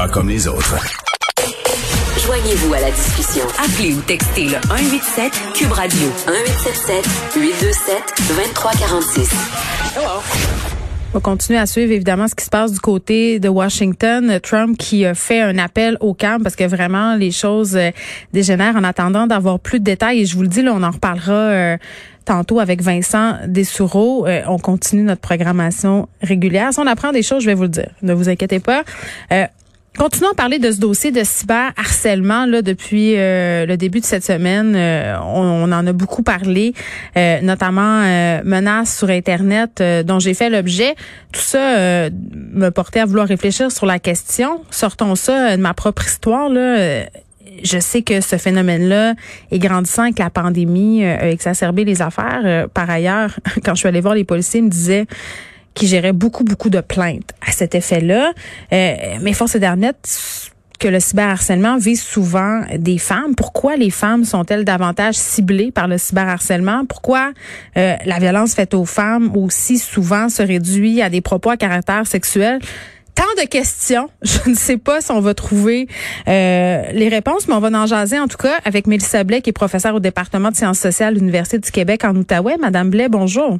pas comme les autres. Joignez-vous à la discussion. Appelez ou textez le 187 Cube Radio 1877 827 2346. On va continuer à suivre évidemment ce qui se passe du côté de Washington. Trump qui a fait un appel au calme parce que vraiment les choses euh, dégénèrent en attendant d'avoir plus de détails. Et je vous le dis, là, on en reparlera euh, tantôt avec Vincent Dessoureau. Euh, on continue notre programmation régulière. Si on apprend des choses, je vais vous le dire. Ne vous inquiétez pas. Continuons à parler de ce dossier de cyberharcèlement là depuis euh, le début de cette semaine. Euh, on, en a beaucoup parlé, euh, notamment menaces sur Internet dont j'ai fait l'objet. Tout ça me portait à vouloir réfléchir sur la question. Sortons ça de ma propre histoire. Là. Je sais que ce phénomène-là est grandissant et que la pandémie a exacerbé les affaires. par ailleurs, quand je suis allée voir les policiers, ils me disaient qui gérait beaucoup, beaucoup de plaintes à cet effet-là. Euh, mais force est d'admettre que le cyberharcèlement vise souvent des femmes. Pourquoi les femmes sont-elles davantage ciblées par le cyberharcèlement? Pourquoi euh, la violence faite aux femmes aussi souvent se réduit à des propos à caractère sexuel? Tant de questions. Je ne sais pas si on va trouver euh, les réponses, mais on va en jaser en tout cas avec Mélissa Blais, qui est professeure au département de sciences sociales de l'Université du Québec en Outaouais. Madame Blais, bonjour.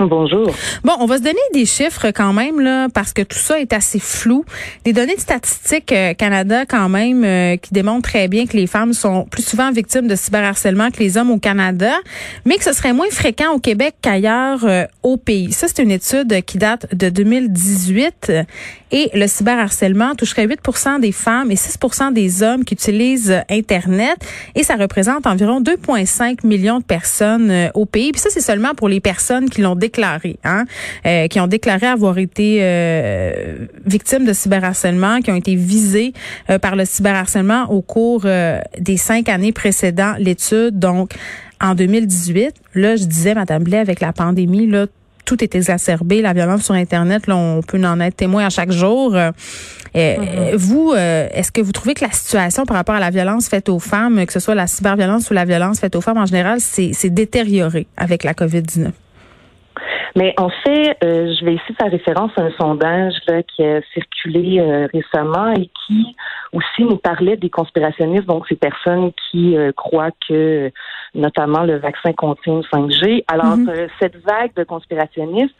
Bonjour. Bon, on va se donner des chiffres quand même là, parce que tout ça est assez flou. Des données de statistiques euh, Canada quand même euh, qui démontrent très bien que les femmes sont plus souvent victimes de cyberharcèlement que les hommes au Canada, mais que ce serait moins fréquent au Québec qu'ailleurs euh, au pays. Ça, c'est une étude qui date de 2018 et le cyberharcèlement toucherait 8 des femmes et 6 des hommes qui utilisent Internet et ça représente environ 2,5 millions de personnes au pays. Puis ça, c'est seulement pour les personnes qui l'ont déclaré, hein, euh, qui ont déclaré avoir été euh, victimes de cyberharcèlement, qui ont été visées euh, par le cyberharcèlement au cours des cinq années précédant l'étude. Donc, en 2018, là, je disais, Madame Blais, avec la pandémie, là, tout est exacerbé, la violence sur Internet, là, on peut en être témoin à chaque jour. Mm-hmm. Vous, est-ce que vous trouvez que la situation par rapport à la violence faite aux femmes, que ce soit la cyberviolence ou la violence faite aux femmes en général, c'est détérioré avec la COVID-19? Mais en fait, euh, je vais ici faire référence à un sondage là, qui a circulé euh, récemment et qui aussi nous parlait des conspirationnistes, donc ces personnes qui euh, croient que notamment le vaccin contient 5G. Alors, mm-hmm. cette vague de conspirationnistes,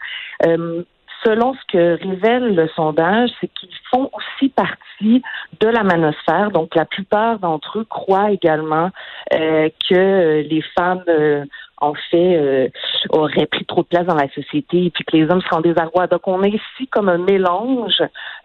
selon ce que révèle le sondage, c'est qu'ils font aussi partie de la manosphère. Donc, la plupart d'entre eux croient également que les femmes en fait, euh, aurait pris trop de place dans la société et puis que les hommes seront désarroi. Donc, on est ici comme un mélange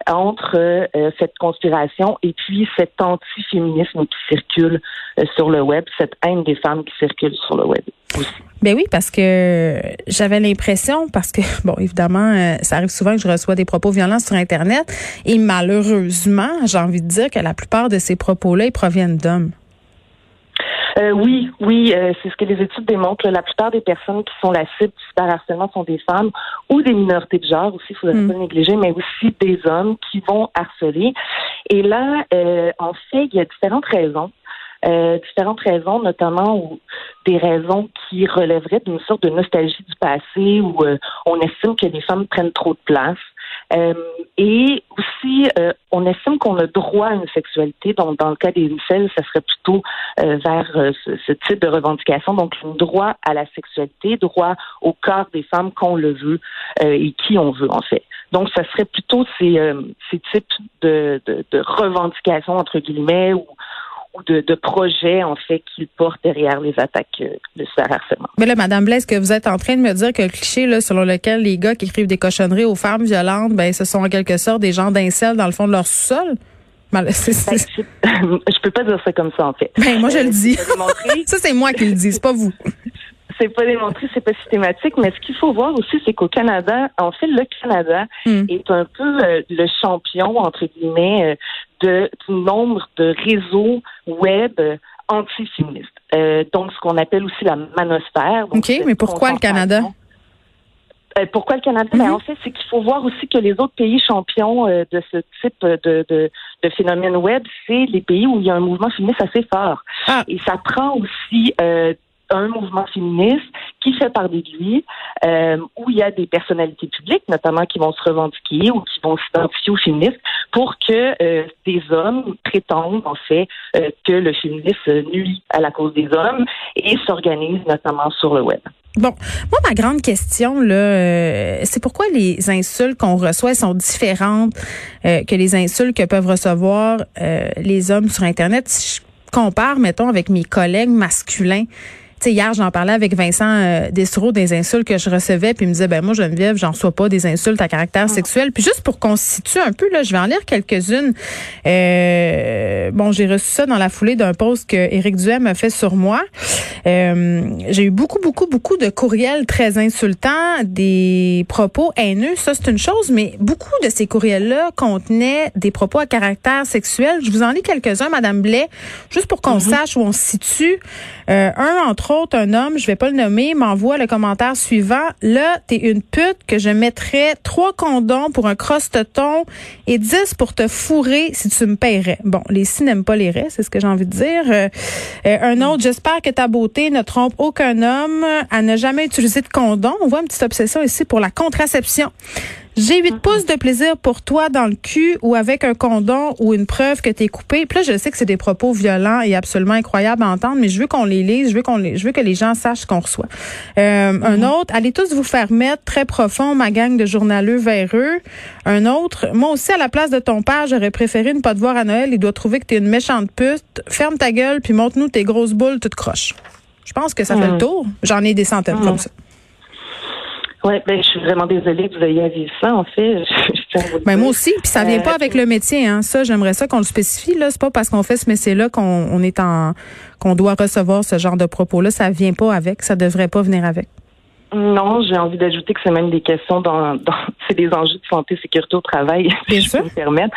entre euh, cette conspiration et puis cet anti-féminisme qui circule euh, sur le web, cette haine des femmes qui circule sur le web aussi. Ben oui, parce que j'avais l'impression, parce que, bon, évidemment, ça arrive souvent que je reçois des propos violents sur Internet, et malheureusement, j'ai envie de dire que la plupart de ces propos-là, ils proviennent d'hommes. Euh, oui, oui, euh, c'est ce que les études démontrent. La plupart des personnes qui sont la cible du cyberharcèlement sont des femmes ou des minorités de genre aussi, il faudrait mm. pas négliger, mais aussi des hommes qui vont harceler. Et là, euh, en fait, il y a différentes raisons. Euh, différentes raisons, notamment ou des raisons qui relèveraient d'une sorte de nostalgie du passé où euh, on estime que les femmes prennent trop de place. Euh, et aussi, euh, on estime qu'on a droit à une sexualité. Donc, dans le cas des incels, ça serait plutôt euh, vers ce, type de revendication. Donc, un droit à la sexualité, droit au corps des femmes qu'on le veut et qui on veut, en fait. Donc, ça serait plutôt ces, ces types de, de, de revendications, entre guillemets, ou ou de, de projets, en fait, qu'ils portent derrière les attaques euh, de cyberharcèlement. Mais là, Madame Blaise, que vous êtes en train de me dire que le cliché, là, selon lequel les gars qui écrivent des cochonneries aux femmes violentes, ben, ce sont en quelque sorte des gens d'incel dans le fond de leur sous-sol? Ben, je, peux pas dire ça comme ça, en fait. Ben, moi, je le dis. ça, c'est moi qui le dis, c'est pas vous c'est pas démontré, c'est pas systématique, mais ce qu'il faut voir aussi, c'est qu'au Canada, en fait, le Canada hmm. est un peu euh, le champion, entre guillemets, euh, de, du nombre de réseaux web antiféministes. Euh, donc, ce qu'on appelle aussi la manosphère. OK, mais pourquoi le Canada? Euh, pourquoi le Canada? Ben, en fait, c'est qu'il faut voir aussi que les autres pays champions de ce type de, de, de phénomène web, c'est les pays où il y a un mouvement féministe assez fort. Ah. Et ça prend aussi un mouvement féministe qui fait parler de lui, euh, où il y a des personnalités publiques, notamment qui vont se revendiquer ou qui vont s'identifier aux féministes, pour que euh, des hommes prétendent en fait euh, que le féminisme nuit à la cause des hommes et s'organisent notamment sur le web. Bon, moi ma grande question là, c'est pourquoi les insultes qu'on reçoit sont différentes que les insultes que peuvent recevoir les hommes sur internet? Si je compare, mettons, avec mes collègues masculins hier, j'en parlais avec Vincent euh, des insultes que je recevais, puis il me disait, ben moi, Geneviève, j'en reçois pas des insultes à caractère ah. sexuel. Puis juste pour qu'on se situe un peu, là, je vais en lire quelques-unes. Euh, bon, j'ai reçu ça dans la foulée d'un post que Éric Duhem a fait sur moi. Euh, j'ai eu beaucoup, beaucoup, beaucoup de courriels très insultants, des propos haineux. Ça, c'est une chose, mais beaucoup de ces courriels-là contenaient des propos à caractère sexuel. Je vous en lis quelques-uns, Madame Blais, juste pour qu'on mm-hmm. sache où on se situe. un, entre autres, un homme, je vais pas le nommer, m'envoie le commentaire suivant. Là, t'es une pute que je mettrais trois condoms pour un crosse-ton et dix pour te fourrer si tu me paierais. Bon, les si n'aiment pas les raies, c'est ce que j'ai envie de dire. Euh, euh, un autre, j'espère que ta beauté ne trompe aucun homme à ne jamais utiliser de condom. On voit une petite obsession ici pour la contraception. J'ai 8 pouces de plaisir pour toi dans le cul ou avec un condom ou une preuve que t'es coupé. Puis là, je sais que c'est des propos violents et absolument incroyables à entendre, mais je veux qu'on les lise, je veux qu'on je veux que les gens sachent ce qu'on reçoit. Euh, Un mhm. autre, allez tous vous faire mettre très profond, ma gang de journaleux véreux. Un autre, moi aussi à la place de ton père, j'aurais préféré ne pas te voir à Noël. Il doit trouver que t'es une méchante pute. Ferme ta gueule puis montre-nous tes grosses boules toutes croches. Je pense que ça fait le mhm. tour. J'en ai des centaines comme mhm. ça. Oui, ben, je suis vraiment désolée que vous ayez à vivre ça, en fait. ben, moi aussi, puis ça vient pas euh, avec le métier, hein. Ça, j'aimerais ça qu'on le spécifie, là. C'est pas parce qu'on fait ce métier-là qu'on on est en, qu'on doit recevoir ce genre de propos-là. Ça vient pas avec. Ça devrait pas venir avec. Non, j'ai envie d'ajouter que c'est même des questions dans, dans c'est des enjeux de santé, sécurité au travail, si je peux me permettre.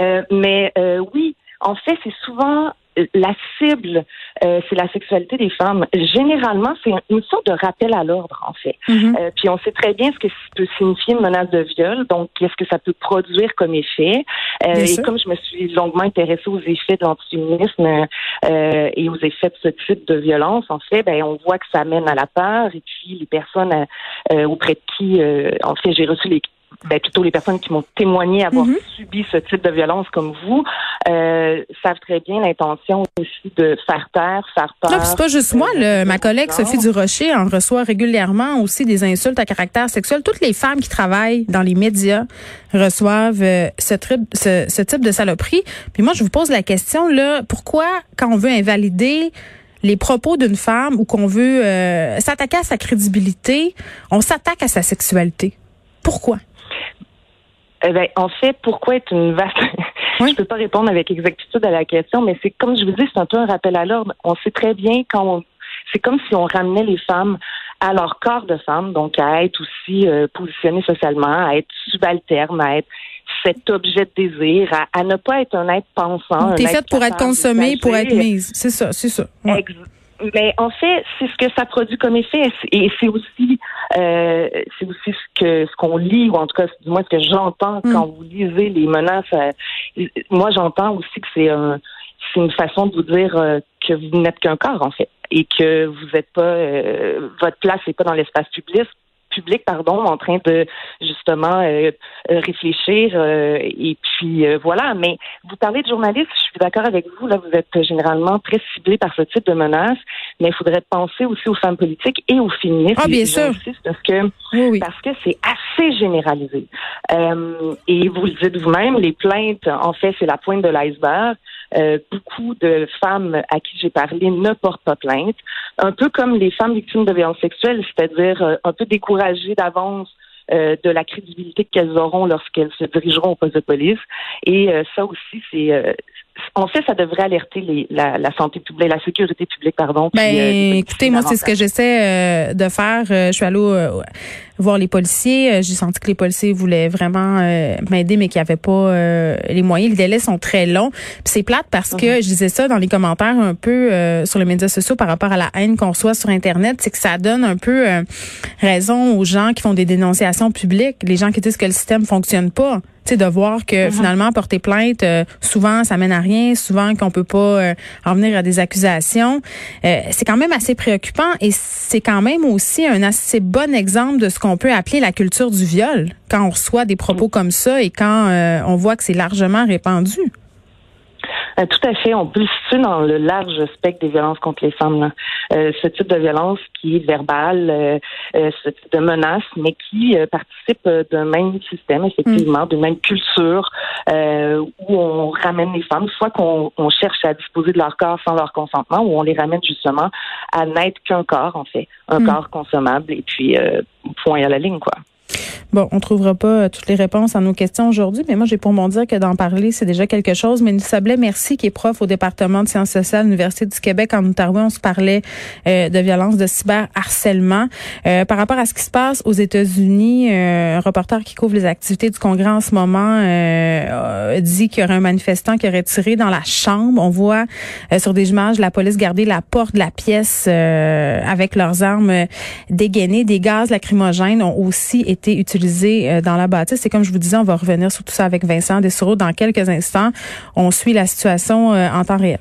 Euh, mais euh, oui, en fait, c'est souvent la cible, euh, c'est la sexualité des femmes. Généralement, c'est une sorte de rappel à l'ordre, en fait. Mm-hmm. Euh, puis on sait très bien ce que peut signifier une menace de viol, donc qu'est-ce que ça peut produire comme effet. Euh, et comme je me suis longuement intéressée aux effets de l'antiféminisme et aux effets de ce type de violence, en fait, ben on voit que ça mène à la peur. Et puis les personnes auprès de qui, en fait, j'ai reçu les ben, plutôt les personnes qui m'ont témoigné avoir mhm. subi ce type de violence comme vous, euh, savent très bien l'intention aussi de faire taire, faire peur. Non, c'est pas juste moi. Le, ma collègue Sophie Durocher en reçoit régulièrement aussi des insultes à caractère sexuel. Toutes les femmes qui travaillent dans les médias reçoivent euh, ce, ce, ce type de saloperie. Puis moi, je vous pose la question, là, pourquoi, quand on veut invalider les propos d'une femme ou qu'on veut euh, s'attaquer à sa crédibilité, on s'attaque à sa sexualité? Pourquoi? Eh ben, en fait, pourquoi être une vaste Je peux pas répondre avec exactitude à la question, mais c'est comme je vous dis, c'est un peu un rappel à l'ordre. On sait très bien quand c'est comme si on ramenait les femmes à leur corps de femme, donc à être aussi euh, positionnées socialement, à être subalterne, à être cet objet de désir, à, ne pas être un être pensant. T'es faite pour être consommée, pour être mise. C'est ça, c'est ça. Mais en fait, c'est ce que ça produit comme effet, et c'est aussi, euh, c'est aussi ce que ce qu'on lit, ou en tout cas, du moins ce que j'entends hmm. quand vous lisez les menaces. Euh, moi, j'entends aussi que c'est un, c'est une façon de vous dire euh, que vous n'êtes qu'un corps en fait, et que vous n'êtes pas, votre place n'est pas dans l'espace public, public, pardon, en train de justement euh, euh, réfléchir. Euh, et puis voilà. Mais vous parlez de journalistes, je suis d'accord avec vous. Là, vous êtes généralement très ciblé par ce type de menaces, mais il faudrait penser aussi aux femmes politiques et aux féministes. Ah, bien sûr. Parce que parce que c'est assez généralisé. et vous le dites vous-même, les plaintes, en fait, c'est la pointe de l'iceberg. Euh, beaucoup de femmes à qui j'ai parlé ne portent pas plainte, un peu comme les femmes victimes de violences sexuelles, c'est-à-dire euh, un peu découragées d'avance euh, de la crédibilité qu'elles auront lorsqu'elles se dirigeront au poste de police. Et ça aussi, c'est en fait, ça devrait alerter les, la, la, santé publique, la sécurité publique, pardon. Ben, écoutez, moi, c'est ce que j'essaie de faire. je suis allée voir les policiers. J'ai senti que les policiers voulaient vraiment m'aider, mais qu'ils n'avaient pas les moyens. Les délais sont très longs. c'est plate parce que mhm. je disais ça dans les commentaires un peu sur les médias sociaux par rapport à la haine qu'on reçoit sur Internet, c'est que ça donne un peu raison aux gens qui font des dénonciations publiques, les gens qui disent que le système fonctionne pas sais, de voir que mm-hmm. finalement porter plainte, euh, souvent ça mène à rien, souvent qu'on peut pas euh, en venir à des accusations. Euh, c'est quand même assez préoccupant et c'est quand même aussi un assez bon exemple de ce qu'on peut appeler la culture du viol quand on reçoit des propos mm. comme ça et quand on voit que c'est largement répandu. Tout à fait. On peut le situer dans le large spectre des violences contre les femmes. Ce type de violence qui est verbale, euh, ce type de menace, mais qui participe d'un même système, effectivement, mm. d'une même culture où on ramène les femmes, soit qu'on cherche à disposer de leur corps sans leur consentement, ou on les ramène justement à n'être qu'un corps, en fait, un mm. corps consommable, et puis point à la ligne, quoi. Bon, on trouvera pas euh, toutes les réponses à nos questions aujourd'hui, mais moi j'ai pour m'en dire que d'en parler, c'est déjà quelque chose. Mais Sablé, merci, qui est prof au département de sciences sociales de l'Université du Québec en Outaouais. On se parlait euh, de violence, de cyberharcèlement. Euh, par rapport à ce qui se passe aux États-Unis, un reporter qui couvre les activités du Congrès en ce moment dit qu'il y aurait un manifestant qui aurait tiré dans la chambre. On voit sur des images la police garder la porte de la pièce avec leurs armes dégainées. Des gaz lacrymogènes ont aussi été utilisés euh, dans la bâtisse. Et comme je vous disais, on va revenir sur tout ça avec Vincent Dessureau dans quelques instants. On suit la situation euh, en temps réel.